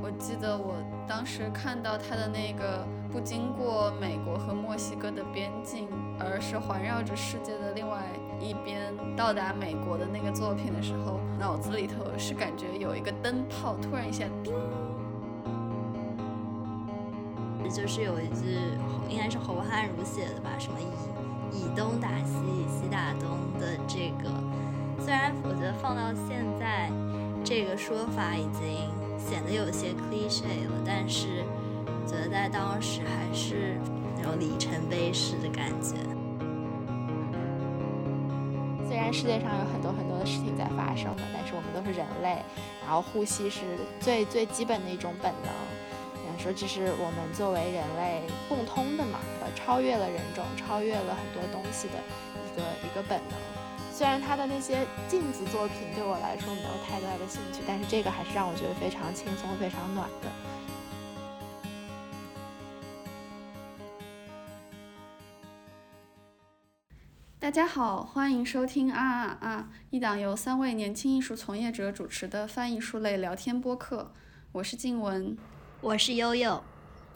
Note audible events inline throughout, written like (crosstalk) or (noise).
我记得我当时看到他的那个不经过美国和墨西哥的边境，而是环绕着世界的另外一边到达美国的那个作品的时候，脑子里头是感觉有一个灯泡突然一下叮。就是有一句应该是侯汉儒写的吧，什么以以东打西，以西打东的这个，虽然我觉得放到现在，这个说法已经显得有些 cliche 了，但是觉得在当时还是那种里程碑式的感觉。虽然世界上有很多很多的事情在发生的，但是我们都是人类，然后呼吸是最最基本的一种本能。说这是我们作为人类共通的嘛，呃，超越了人种，超越了很多东西的一个一个本能。虽然他的那些镜子作品对我来说没有太大的兴趣，但是这个还是让我觉得非常轻松、非常暖的。大家好，欢迎收听啊啊啊！一档由三位年轻艺术从业者主持的泛艺术类聊天播客，我是静雯。我是悠悠，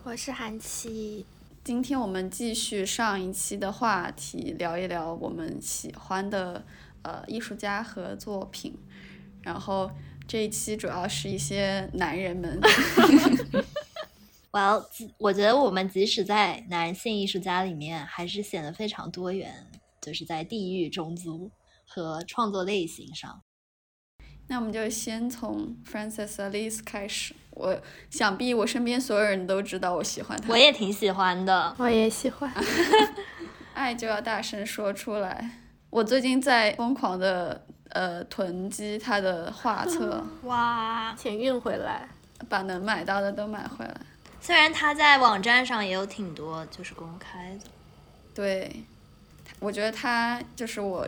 我是韩琦。今天我们继续上一期的话题，聊一聊我们喜欢的呃艺术家和作品。然后这一期主要是一些男人们。(laughs) 我要，我觉得我们即使在男性艺术家里面，还是显得非常多元，就是在地域、种族和创作类型上。那我们就先从 Frances Alice 开始。我想必我身边所有人都知道我喜欢他。我也挺喜欢的，我也喜欢。(laughs) 爱就要大声说出来。我最近在疯狂的呃囤积他的画册。哇，钱运回来，把能买到的都买回来。虽然他在网站上也有挺多就是公开的。对，我觉得他就是我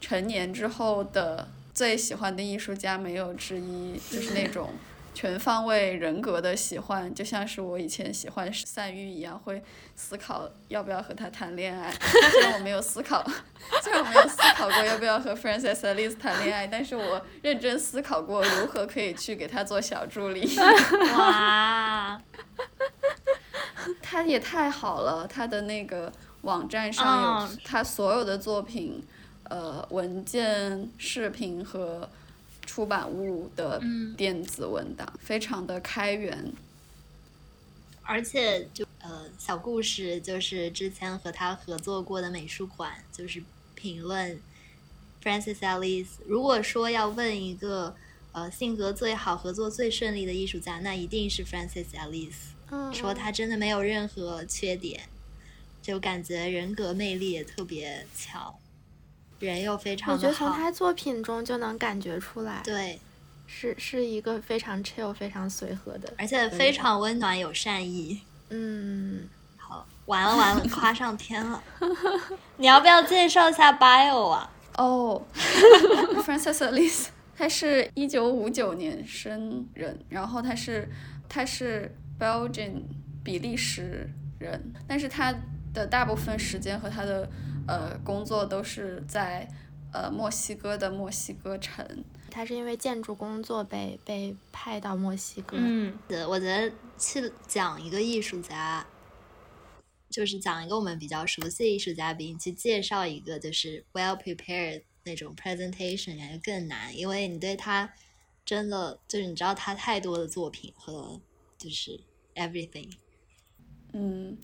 成年之后的。最喜欢的艺术家没有之一，就是那种全方位人格的喜欢，就像是我以前喜欢散玉一样，会思考要不要和他谈恋爱。虽然我没有思考，(laughs) 虽然我没有思考过要不要和 f r a n c i s Alice 谈恋爱，但是我认真思考过如何可以去给他做小助理。(laughs) 哇，(laughs) 他也太好了，他的那个网站上有他所有的作品。呃，文件、视频和出版物的电子文档，非常的开源。而且，就呃，小故事就是之前和他合作过的美术馆，就是评论 Francis Alice。如果说要问一个呃性格最好、合作最顺利的艺术家，那一定是 Francis Alice。说他真的没有任何缺点，就感觉人格魅力也特别强。人又非常，我觉得从他作品中就能感觉出来，对，是是一个非常 chill、非常随和的，而且非常温暖有善意。嗯，好，完了完了，夸上天了。(laughs) 你要不要介绍一下 bio 啊？哦，(laughs) Frances Alice，(laughs) 他是一九五九年生人，然后他是他是 Belgian 比利时人，但是他的大部分时间和他的。呃，工作都是在呃墨西哥的墨西哥城。他是因为建筑工作被被派到墨西哥。嗯，我觉得去讲一个艺术家，就是讲一个我们比较熟悉的艺术家，比你去介绍一个就是 well prepared 那种 presentation 感觉更难，因为你对他真的就是你知道他太多的作品和就是 everything。嗯。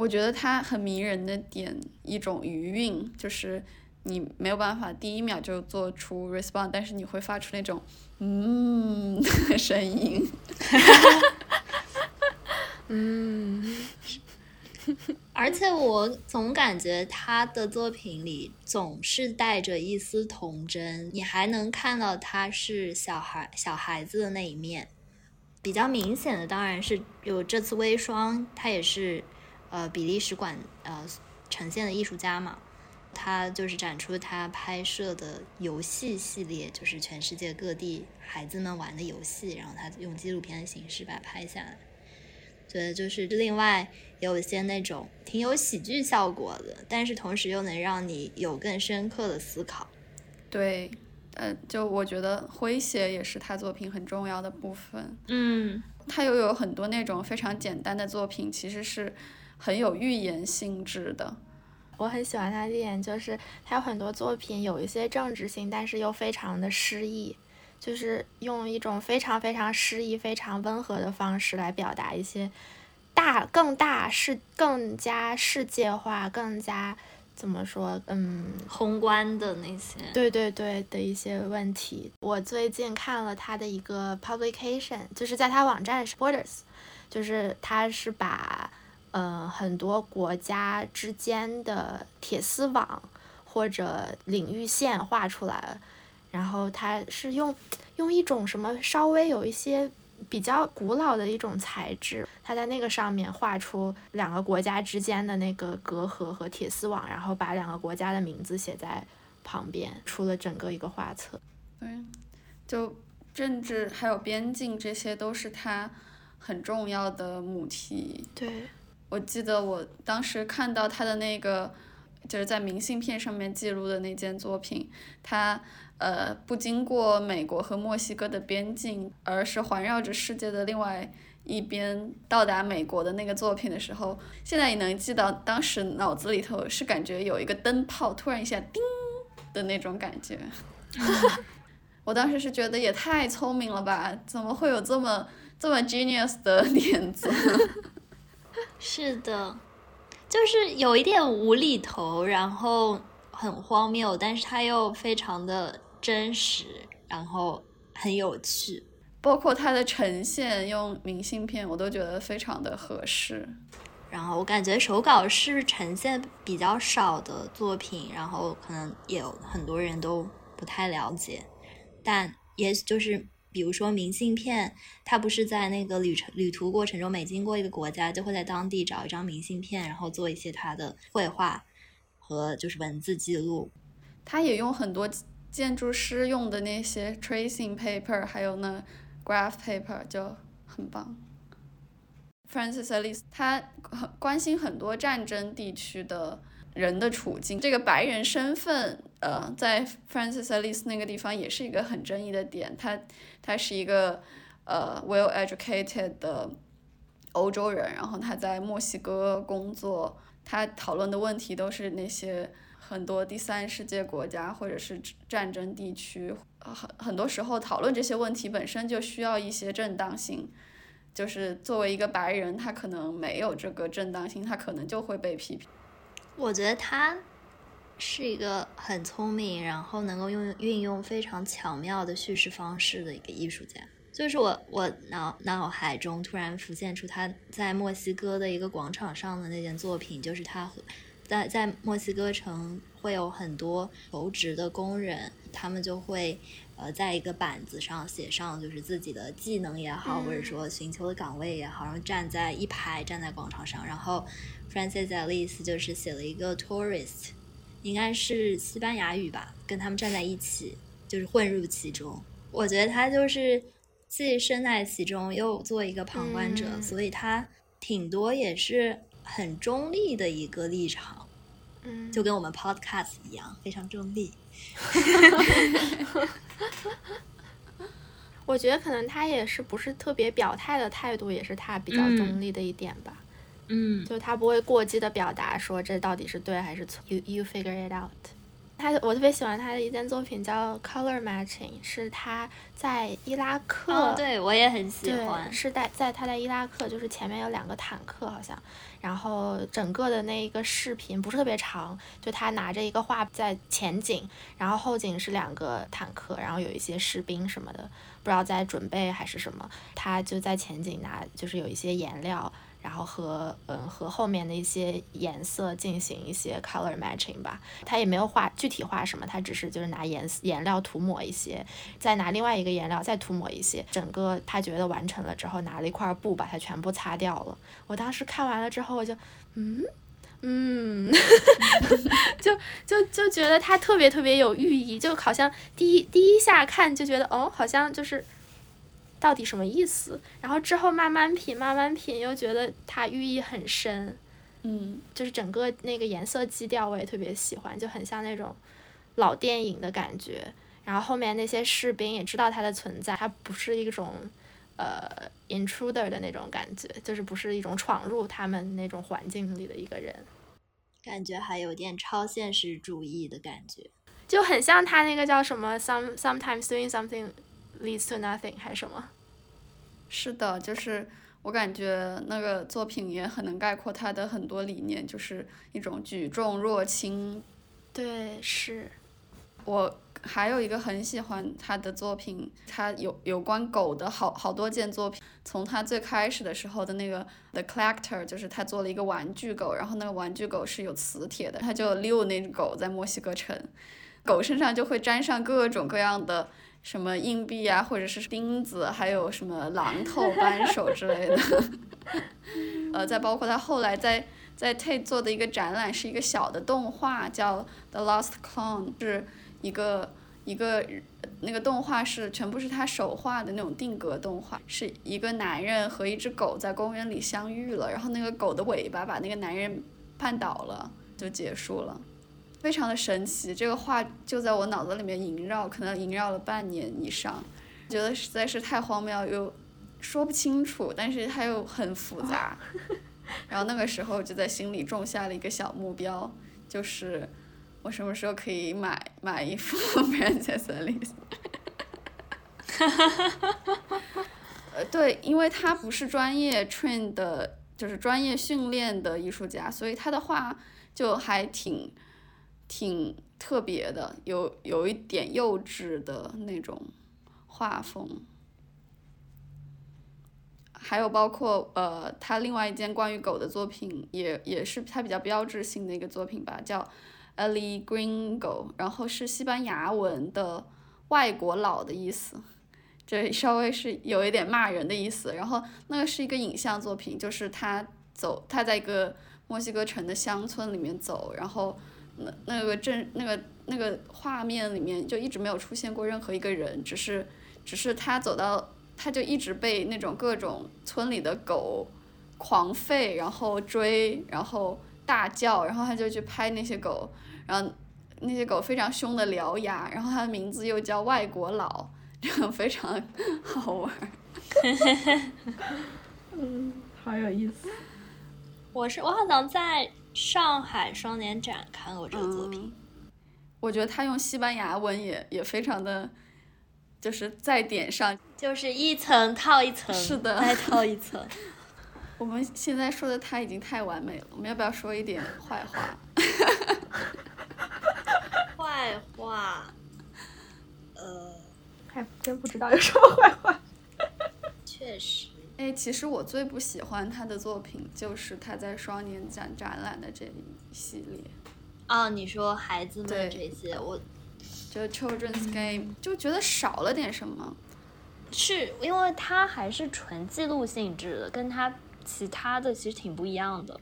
我觉得他很迷人的点，一种余韵，就是你没有办法第一秒就做出 respond，但是你会发出那种嗯的声音。嗯，而且我总感觉他的作品里总是带着一丝童真，你还能看到他是小孩小孩子的那一面。比较明显的当然是有这次微霜，他也是。呃，比利时馆呃呈现的艺术家嘛，他就是展出他拍摄的游戏系列，就是全世界各地孩子们玩的游戏，然后他用纪录片的形式把它拍下来。觉得，就是另外有一些那种挺有喜剧效果的，但是同时又能让你有更深刻的思考。对，呃，就我觉得诙谐也是他作品很重要的部分。嗯，他又有很多那种非常简单的作品，其实是很有预言性质的。我很喜欢他的一点就是，他有很多作品有一些政治性，但是又非常的诗意，就是用一种非常非常诗意、非常温和的方式来表达一些大、更大世、更加世界化、更加怎么说，嗯，宏观的那些。对对对的一些问题。我最近看了他的一个 publication，就是在他网站是 Borders，就是他是把。呃，很多国家之间的铁丝网或者领域线画出来了，然后它是用用一种什么稍微有一些比较古老的一种材质，它在那个上面画出两个国家之间的那个隔阂和铁丝网，然后把两个国家的名字写在旁边，出了整个一个画册。对，就政治还有边境这些都是它很重要的母题。对。我记得我当时看到他的那个，就是在明信片上面记录的那件作品，他呃不经过美国和墨西哥的边境，而是环绕着世界的另外一边到达美国的那个作品的时候，现在也能记到当时脑子里头是感觉有一个灯泡突然一下叮的那种感觉。(laughs) 我当时是觉得也太聪明了吧，怎么会有这么这么 genius 的点子？(laughs) 是的，就是有一点无厘头，然后很荒谬，但是它又非常的真实，然后很有趣。包括它的呈现，用明信片，我都觉得非常的合适。然后我感觉手稿是呈现比较少的作品，然后可能也有很多人都不太了解，但也就是。比如说明信片，他不是在那个旅程旅途过程中，每经过一个国家，就会在当地找一张明信片，然后做一些他的绘画和就是文字记录。他也用很多建筑师用的那些 tracing paper，还有那 graph paper，就很棒。Francis Alice 他关心很多战争地区的。人的处境，这个白人身份，呃，在 Francis Alice 那个地方也是一个很争议的点。他他是一个呃 well educated 的欧洲人，然后他在墨西哥工作，他讨论的问题都是那些很多第三世界国家或者是战争地区，很很多时候讨论这些问题本身就需要一些正当性，就是作为一个白人，他可能没有这个正当性，他可能就会被批评。我觉得他是一个很聪明，然后能够用运用非常巧妙的叙事方式的一个艺术家。就是我我脑脑海中突然浮现出他在墨西哥的一个广场上的那件作品，就是他和在在墨西哥城会有很多求职的工人，他们就会呃在一个板子上写上就是自己的技能也好，或者说寻求的岗位也好，然后站在一排站在广场上，然后。Francis Alice 就是写了一个 tourist，应该是西班牙语吧，跟他们站在一起，就是混入其中。我觉得他就是既身在其中，又做一个旁观者，所以他挺多也是很中立的一个立场，嗯，就跟我们 podcast 一样，非常中立。(laughs) 我觉得可能他也是不是特别表态的态度，也是他比较中立的一点吧。嗯，就他不会过激的表达说这到底是对还是错，you you figure it out。他我特别喜欢他的一件作品叫 Color Matching，是他在伊拉克，对我也很喜欢，是在在他在伊拉克，就是前面有两个坦克好像，然后整个的那一个视频不是特别长，就他拿着一个画在前景，然后后景是两个坦克，然后有一些士兵什么的，不知道在准备还是什么，他就在前景拿就是有一些颜料。然后和嗯和后面的一些颜色进行一些 color matching 吧，他也没有画具体画什么，他只是就是拿颜颜料涂抹一些，再拿另外一个颜料再涂抹一些，整个他觉得完成了之后，拿了一块布把它全部擦掉了。我当时看完了之后，我就嗯嗯，(laughs) 就就就觉得他特别特别有寓意，就好像第一第一下看就觉得哦，好像就是。到底什么意思？然后之后慢慢品，慢慢品，又觉得它寓意很深。嗯，就是整个那个颜色基调我也特别喜欢，就很像那种老电影的感觉。然后后面那些士兵也知道它的存在，它不是一种呃 intruder 的那种感觉，就是不是一种闯入他们那种环境里的一个人，感觉还有点超现实主义的感觉，就很像他那个叫什么 some sometimes doing something leads to nothing 还是什么？是的，就是我感觉那个作品也很能概括他的很多理念，就是一种举重若轻。对，是。我还有一个很喜欢他的作品，他有有关狗的好好多件作品。从他最开始的时候的那个 The Collector，就是他做了一个玩具狗，然后那个玩具狗是有磁铁的，他就遛那只狗在墨西哥城，狗身上就会沾上各种各样的什么硬币啊，或者是钉子，还有什么榔头、扳手之类的。(laughs) 呃，再包括他后来在在 Tate 做的一个展览，是一个小的动画，叫 The Lost Clone，是。一个一个那个动画是全部是他手画的那种定格动画，是一个男人和一只狗在公园里相遇了，然后那个狗的尾巴把那个男人绊倒了，就结束了，非常的神奇。这个画就在我脑子里面萦绕，可能萦绕了半年以上，觉得实在是太荒谬又说不清楚，但是它又很复杂。(laughs) 然后那个时候就在心里种下了一个小目标，就是。我什么时候可以买买一幅 (laughs) Princess Alice？哈哈哈哈哈哈！呃，对，因为他不是专业 train 的，就是专业训练的艺术家，所以他的画就还挺挺特别的，有有一点幼稚的那种画风。还有包括呃，他另外一件关于狗的作品，也也是他比较标志性的一个作品吧，叫。Ali Gringo，然后是西班牙文的外国佬的意思，这稍微是有一点骂人的意思。然后那个是一个影像作品，就是他走，他在一个墨西哥城的乡村里面走，然后那那个镇那个那个画面里面就一直没有出现过任何一个人，只是只是他走到，他就一直被那种各种村里的狗狂吠，然后追，然后大叫，然后他就去拍那些狗。然后那些狗非常凶的獠牙，然后它的名字又叫外国佬，这样非常好玩。(laughs) 嗯，好有意思。我是我好像在上海双年展看过这个作品。我觉得他用西班牙文也也非常的，就是在点上，就是一层套一层，是的，(laughs) 再套一层。(laughs) 我们现在说的他已经太完美了，我们要不要说一点坏话？(laughs) 坏话，呃，还真不知道有什么坏话。确实，哎，其实我最不喜欢他的作品，就是他在双年展展览的这一系列。哦，你说孩子们这些，我就 Children's Game 就觉得少了点什么。是因为它还是纯记录性质的，跟它其他的其实挺不一样的。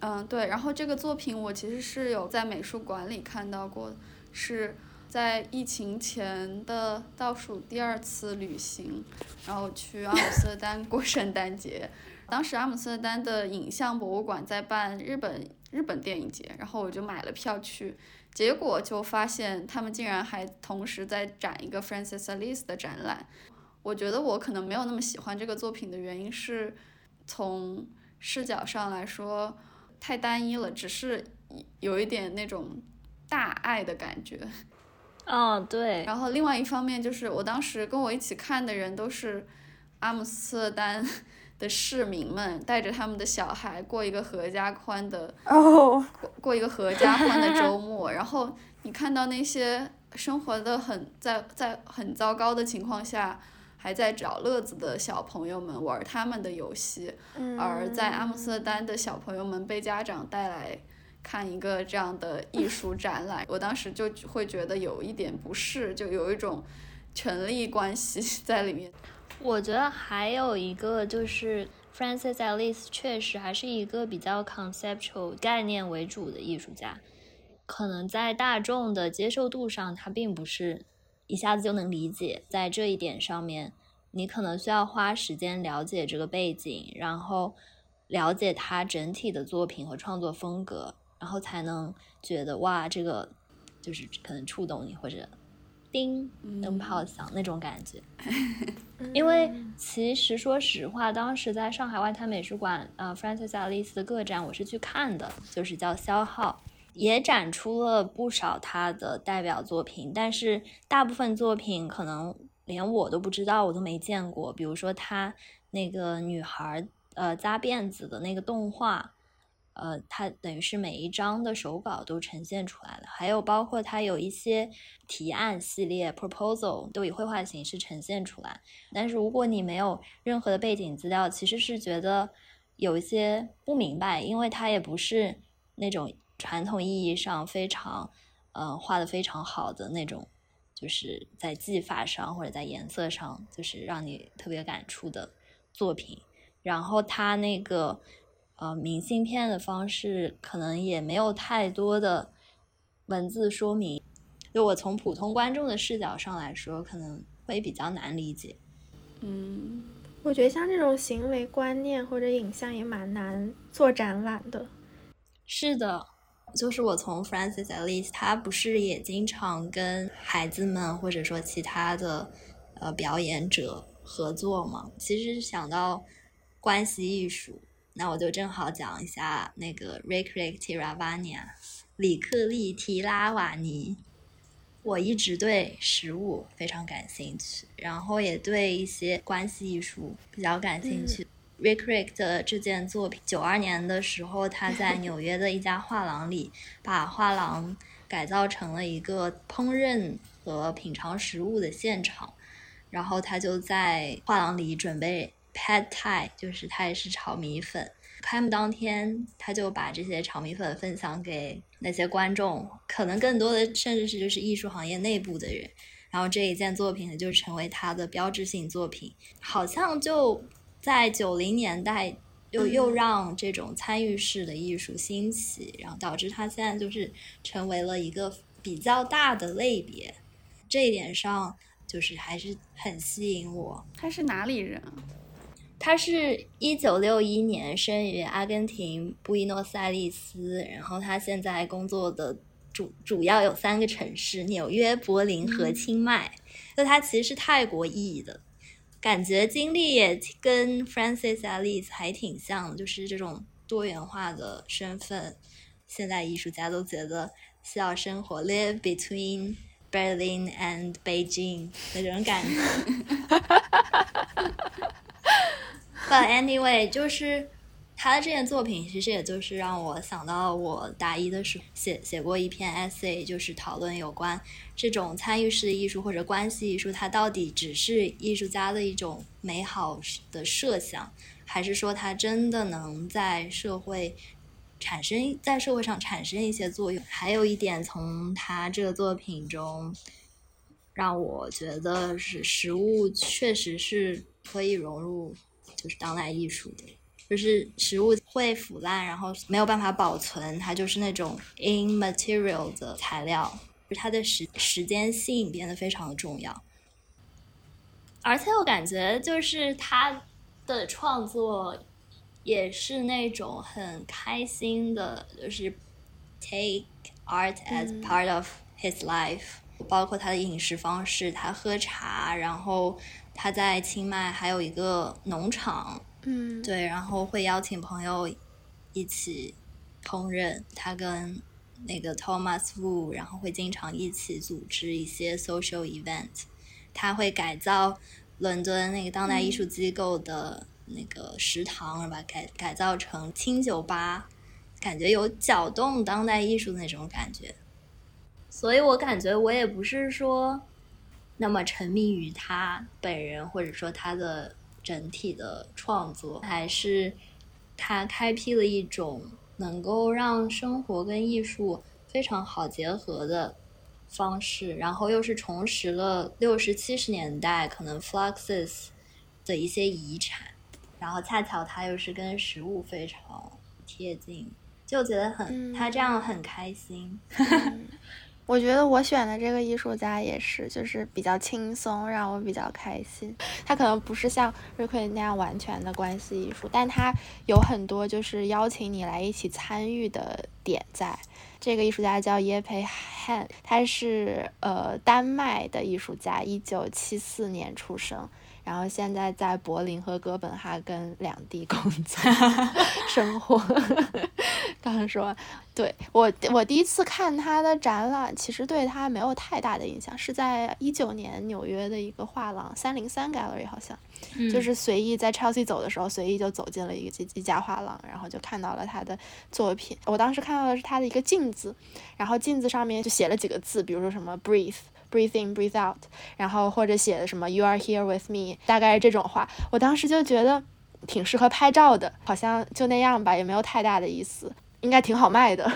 嗯，对，然后这个作品我其实是有在美术馆里看到过，是在疫情前的倒数第二次旅行，然后去阿姆斯特丹 (laughs) 过圣诞节。当时阿姆斯特丹的影像博物馆在办日本日本电影节，然后我就买了票去，结果就发现他们竟然还同时在展一个 Francis Alice 的展览。我觉得我可能没有那么喜欢这个作品的原因是，从视角上来说。太单一了，只是有一点那种大爱的感觉。哦，对。然后另外一方面就是，我当时跟我一起看的人都是阿姆斯特丹 (laughs) 的市民们，带着他们的小孩过一个合家欢的哦，过一个合家欢的周末。然后你看到那些生活的很在在很糟糕的情况下。还在找乐子的小朋友们玩他们的游戏，而在阿姆斯特丹的小朋友们被家长带来看一个这样的艺术展览，我当时就会觉得有一点不适，就有一种权力关系 (laughs) 在里面。我觉得还有一个就是 Francis Alice 确实还是一个比较 conceptual 概念为主的艺术家，可能在大众的接受度上，他并不是。一下子就能理解，在这一点上面，你可能需要花时间了解这个背景，然后了解他整体的作品和创作风格，然后才能觉得哇，这个就是可能触动你或者叮灯泡响那种感觉。(laughs) 因为其实说实话，当时在上海外滩美术馆，呃，Francis Alice 的个展我是去看的，就是叫消耗，也展出了不少他的代表作品，但是大部分作品可能连我都不知道，我都没见过。比如说他那个女孩呃扎辫子的那个动画。呃，它等于是每一张的手稿都呈现出来了，还有包括它有一些提案系列 proposal 都以绘画形式呈现出来。但是如果你没有任何的背景资料，其实是觉得有一些不明白，因为它也不是那种传统意义上非常呃画的非常好的那种，就是在技法上或者在颜色上就是让你特别感触的作品。然后它那个。呃，明信片的方式可能也没有太多的文字说明，就我从普通观众的视角上来说，可能会比较难理解。嗯，我觉得像这种行为观念或者影像也蛮难做展览的。是的，就是我从 Francis Alice，他不是也经常跟孩子们或者说其他的呃表演者合作吗？其实想到关系艺术。那我就正好讲一下那个 Rikrik Tiravania，里克利提拉瓦尼。我一直对食物非常感兴趣，然后也对一些关系艺术比较感兴趣。Rikrik 的这件作品，九二年的时候，他在纽约的一家画廊里，把画廊改造成了一个烹饪和品尝食物的现场，然后他就在画廊里准备。Pad Thai 就是泰式炒米粉。开幕当天，他就把这些炒米粉分享给那些观众，可能更多的甚至是就是艺术行业内部的人。然后这一件作品，就成为他的标志性作品。好像就在九零年代，又又让这种参与式的艺术兴起，然后导致他现在就是成为了一个比较大的类别。这一点上，就是还是很吸引我。他是哪里人啊？他是一九六一年生于阿根廷布宜诺斯艾利斯，然后他现在工作的主主要有三个城市：纽约、柏林和清迈。就他其实是泰国裔的，感觉经历也跟 Francis Alice 还挺像，就是这种多元化的身份。现在艺术家都觉得需要生活 live between Berlin and Beijing 那种感觉。(laughs) But anyway，就是他的这件作品，其实也就是让我想到我大一的时候写写过一篇 essay，就是讨论有关这种参与式的艺术或者关系艺术，它到底只是艺术家的一种美好的设想，还是说它真的能在社会产生在社会上产生一些作用？还有一点，从他这个作品中，让我觉得是食物确实是可以融入。就是当代艺术的，就是食物会腐烂，然后没有办法保存，它就是那种 immaterial 的材料，就它的时时间性变得非常的重要。而且我感觉就是他的创作也是那种很开心的，就是 take art as part of his life，包括他的饮食方式，他喝茶，然后。他在清迈还有一个农场，嗯，对，然后会邀请朋友一起烹饪。他跟那个 Thomas Wu，然后会经常一起组织一些 social event。他会改造伦敦那个当代艺术机构的那个食堂，把改改造成清酒吧，感觉有搅动当代艺术的那种感觉。所以我感觉我也不是说。那么沉迷于他本人，或者说他的整体的创作，还是他开辟了一种能够让生活跟艺术非常好结合的方式，然后又是重拾了六十七十年代可能 Fluxus 的一些遗产，然后恰巧他又是跟食物非常贴近，就觉得很他这样很开心。(laughs) 我觉得我选的这个艺术家也是，就是比较轻松，让我比较开心。他可能不是像瑞奎那样完全的关系艺术，但他有很多就是邀请你来一起参与的点在。这个艺术家叫耶培汉，他是呃丹麦的艺术家，一九七四年出生。然后现在在柏林和哥本哈根两地工作 (laughs) 生活。刚刚说，对我我第一次看他的展览，其实对他没有太大的印象，是在一九年纽约的一个画廊三零三 Gallery 好像，就是随意在 Chelsea 走的时候，随意就走进了一个一家画廊，然后就看到了他的作品。我当时看到的是他的一个镜子，然后镜子上面就写了几个字，比如说什么 breathe。Breathe in, breathe out，然后或者写的什么 You are here with me，大概这种话，我当时就觉得挺适合拍照的，好像就那样吧，也没有太大的意思。应该挺好卖的，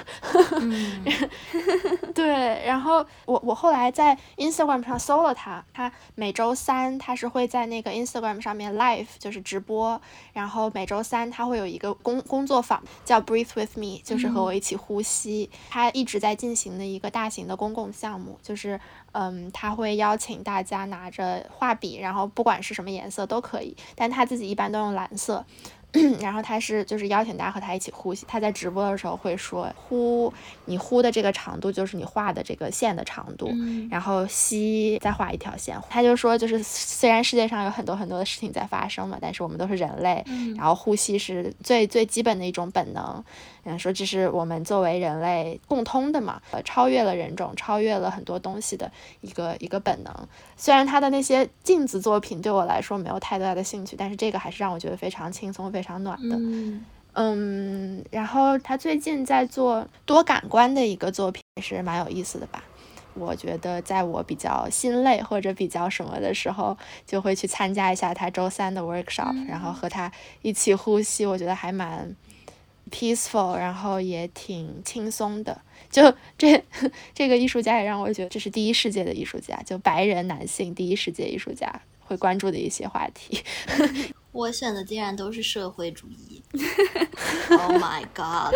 (laughs) 对。然后我我后来在 Instagram 上搜了他，他每周三他是会在那个 Instagram 上面 live 就是直播，然后每周三他会有一个工工作坊叫 Breathe with me，就是和我一起呼吸。他一直在进行的一个大型的公共项目，就是嗯，他会邀请大家拿着画笔，然后不管是什么颜色都可以，但他自己一般都用蓝色。(clears throat) 然后他是就是邀请大家和他一起呼吸。他在直播的时候会说：“呼，你呼的这个长度就是你画的这个线的长度。然后吸，再画一条线。”他就说：“就是虽然世界上有很多很多的事情在发生嘛，但是我们都是人类。然后呼吸是最最基本的一种本能。嗯，说这是我们作为人类共通的嘛，呃，超越了人种，超越了很多东西的一个一个本能。虽然他的那些镜子作品对我来说没有太大的兴趣，但是这个还是让我觉得非常轻松、非常暖的。嗯，然后他最近在做多感官的一个作品，也是蛮有意思的吧？我觉得在我比较心累或者比较什么的时候，就会去参加一下他周三的 workshop，然后和他一起呼吸，我觉得还蛮。peaceful，然后也挺轻松的。就这 (laughs) 这个艺术家也让我觉得这是第一世界的艺术家，就白人男性第一世界艺术家会关注的一些话题。(laughs) 我选的竟然都是社会主义。(laughs) Oh my god！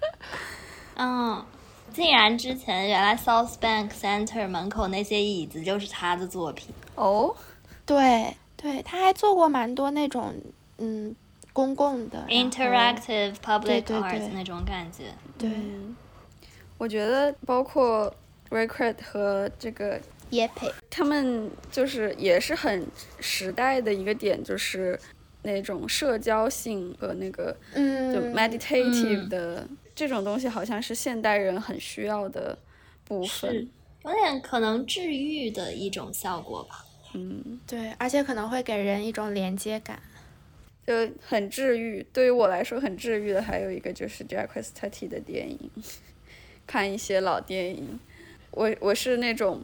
(laughs) 嗯，竟然之前原来 South Bank Center 门口那些椅子就是他的作品哦。对对，他还做过蛮多那种嗯。公共的 interactive public art 那种感觉，对，我觉得包括 Recruit 和这个 Yepe，他们就是也是很时代的一个点，就是那种社交性和那个嗯，就 meditative 的这种东西，好像是现代人很需要的部分，有点可能治愈的一种效果吧。嗯，对，而且可能会给人一种连接感。就很治愈，对于我来说很治愈的还有一个就是 j a c k s t a t y 的电影，(laughs) 看一些老电影。我我是那种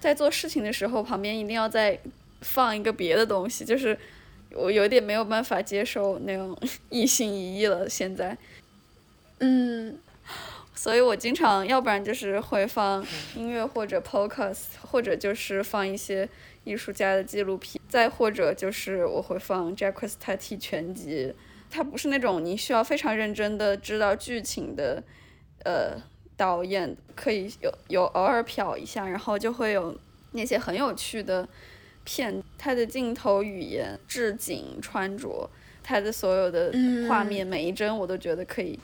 在做事情的时候旁边一定要再放一个别的东西，就是我有点没有办法接受那种 (laughs) 一心一意了。现在，嗯，所以我经常要不然就是会放音乐或者 podcast，或者就是放一些。艺术家的纪录片，再或者就是我会放 j a c k u s t a t 全集，它不是那种你需要非常认真的知道剧情的，呃，导演可以有有偶尔瞟一下，然后就会有那些很有趣的片，他的镜头语言、置景、穿着，他的所有的画面每一帧我都觉得可以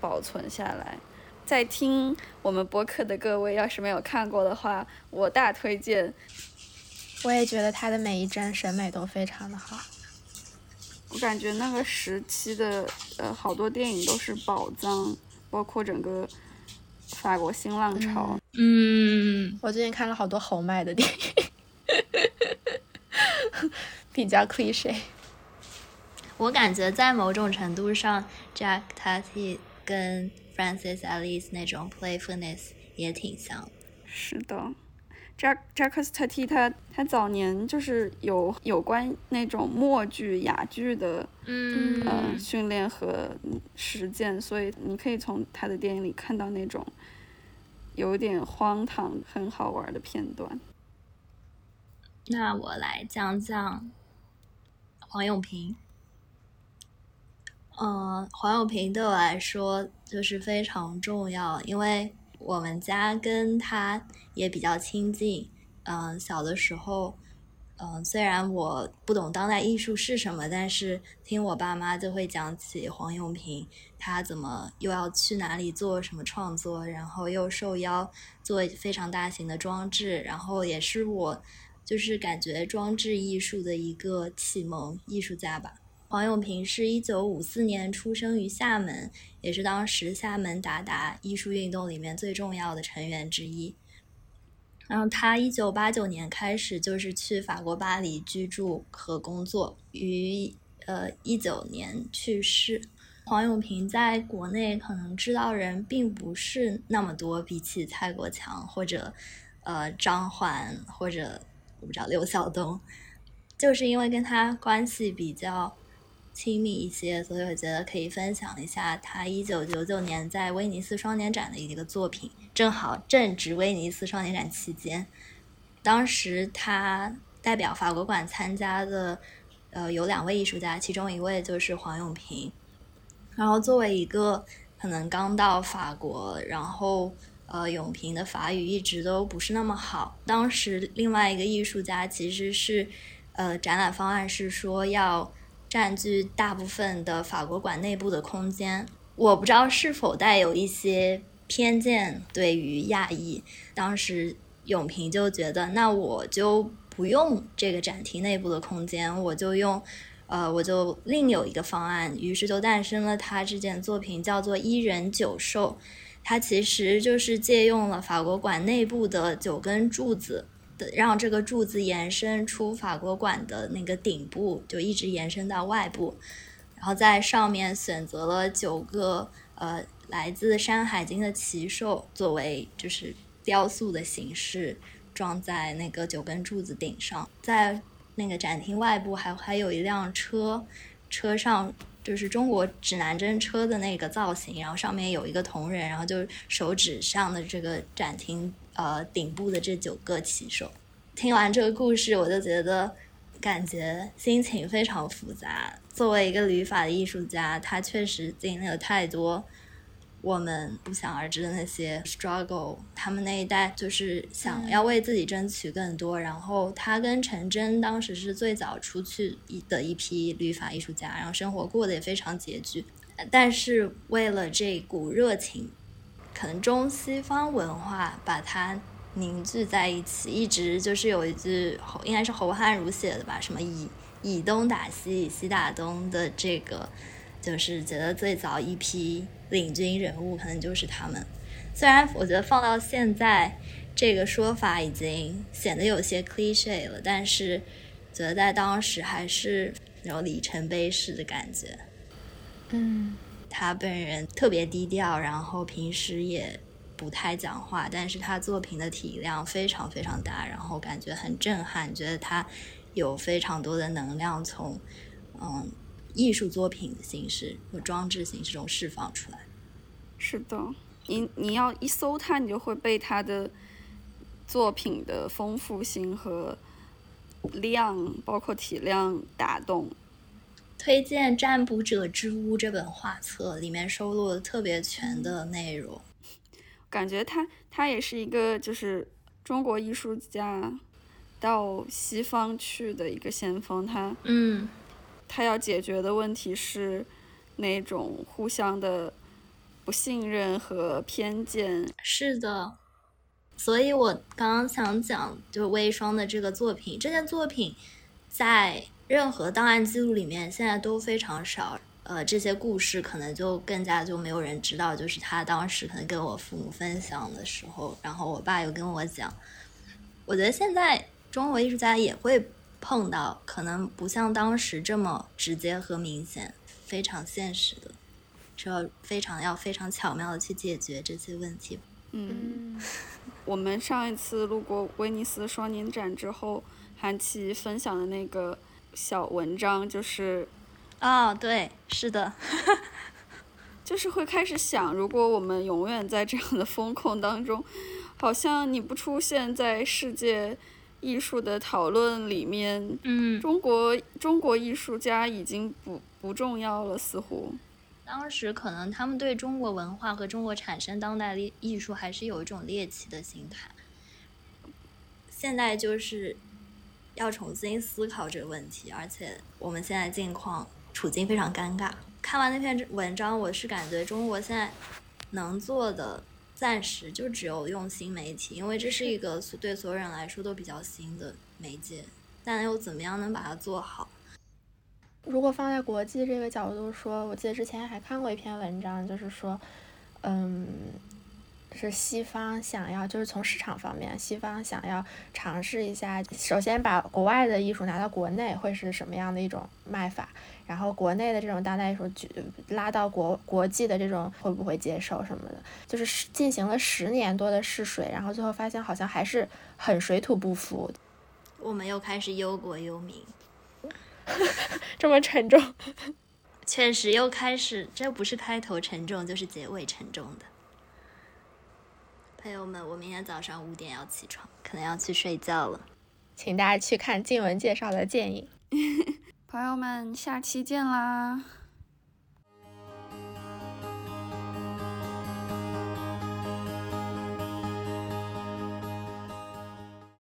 保存下来。在听我们播客的各位，要是没有看过的话，我大推荐。我也觉得他的每一帧审美都非常的好。我感觉那个时期的呃好多电影都是宝藏，包括整个法国新浪潮。嗯，我最近看了好多豪迈的电影，比较 cliche。我感觉在某种程度上，Jack Tati 跟 Francis Alice 那种 playfulness 也挺像。是的。Jack Jacques Tati 他他早年就是有有关那种默剧哑剧的嗯呃训练和实践，所以你可以从他的电影里看到那种有点荒唐很好玩的片段。那我来讲讲黄永平。嗯，黄永平对我来说就是非常重要，因为我们家跟他也比较亲近。嗯，小的时候，嗯，虽然我不懂当代艺术是什么，但是听我爸妈就会讲起黄永平，他怎么又要去哪里做什么创作，然后又受邀做非常大型的装置，然后也是我就是感觉装置艺术的一个启蒙艺术家吧。黄永平是一九五四年出生于厦门，也是当时厦门达达艺术运动里面最重要的成员之一。然后他一九八九年开始就是去法国巴黎居住和工作，于呃一九年去世。黄永平在国内可能知道人并不是那么多，比起蔡国强或者呃张环或者我不知道刘晓东，就是因为跟他关系比较。亲密一些，所以我觉得可以分享一下他一九九九年在威尼斯双年展的一个作品，正好正值威尼斯双年展期间。当时他代表法国馆参加的，呃，有两位艺术家，其中一位就是黄永平。然后作为一个可能刚到法国，然后呃，永平的法语一直都不是那么好。当时另外一个艺术家其实是，呃，展览方案是说要。占据大部分的法国馆内部的空间，我不知道是否带有一些偏见对于亚裔。当时永平就觉得，那我就不用这个展厅内部的空间，我就用，呃，我就另有一个方案。于是就诞生了他这件作品，叫做《一人九兽》。它其实就是借用了法国馆内部的九根柱子。让这个柱子延伸出法国馆的那个顶部，就一直延伸到外部，然后在上面选择了九个呃来自《山海经》的奇兽作为就是雕塑的形式，装在那个九根柱子顶上。在那个展厅外部还还有一辆车，车上就是中国指南针车的那个造型，然后上面有一个铜人，然后就手指上的这个展厅。呃，顶部的这九个骑手，听完这个故事，我就觉得感觉心情非常复杂。作为一个旅法的艺术家，他确实经历了太多我们不想而知的那些 struggle。他们那一代就是想要为自己争取更多，然后他跟陈真当时是最早出去的一批旅法艺术家，然后生活过得也非常拮据，但是为了这股热情。可能中西方文化把它凝聚在一起，一直就是有一句侯，应该是侯汉儒写的吧，什么以以东打西，以西打东的这个，就是觉得最早一批领军人物可能就是他们。虽然我觉得放到现在这个说法已经显得有些 cliche 了，但是觉得在当时还是有里程碑式的感觉。嗯。他本人特别低调，然后平时也不太讲话，但是他作品的体量非常非常大，然后感觉很震撼，觉得他有非常多的能量从嗯艺术作品的形式和装置形式中释放出来。是的，你你要一搜他，你就会被他的作品的丰富性和量，包括体量打动。推荐《占卜者之屋》这本画册，里面收录了特别全的内容。感觉他他也是一个就是中国艺术家到西方去的一个先锋。他嗯，他要解决的问题是那种互相的不信任和偏见。是的，所以我刚刚想讲，就是微霜的这个作品，这件作品在。任何档案记录里面现在都非常少，呃，这些故事可能就更加就没有人知道。就是他当时可能跟我父母分享的时候，然后我爸又跟我讲。我觉得现在中国艺术家也会碰到，可能不像当时这么直接和明显，非常现实的，需要非常要非常巧妙的去解决这些问题。嗯，我们上一次路过威尼斯双年展之后，韩琦分享的那个。小文章就是，啊，对，是的，(laughs) 就是会开始想，如果我们永远在这样的风控当中，好像你不出现在世界艺术的讨论里面，嗯，中国中国艺术家已经不不重要了，似乎。当时可能他们对中国文化和中国产生当代艺艺术还是有一种猎奇的心态。现在就是要重新思考这个问题，而且我们现在境况处境非常尴尬。看完那篇文章，我是感觉中国现在能做的暂时就只有用新媒体，因为这是一个对所有人来说都比较新的媒介，但又怎么样能把它做好？如果放在国际这个角度说，我记得之前还看过一篇文章，就是说，嗯，是西方想要，就是从市场方面，西方想要尝试一下，首先把国外的艺术拿到国内会是什么样的一种卖法，然后国内的这种当代艺术举拉到国国际的这种会不会接受什么的，就是进行了十年多的试水，然后最后发现好像还是很水土不服。我们又开始忧国忧民。(laughs) 这么沉重，确实又开始，这不是开头沉重，就是结尾沉重的。朋友们，我明天早上五点要起床，可能要去睡觉了，请大家去看静文介绍的建议。(laughs) 朋友们，下期见啦！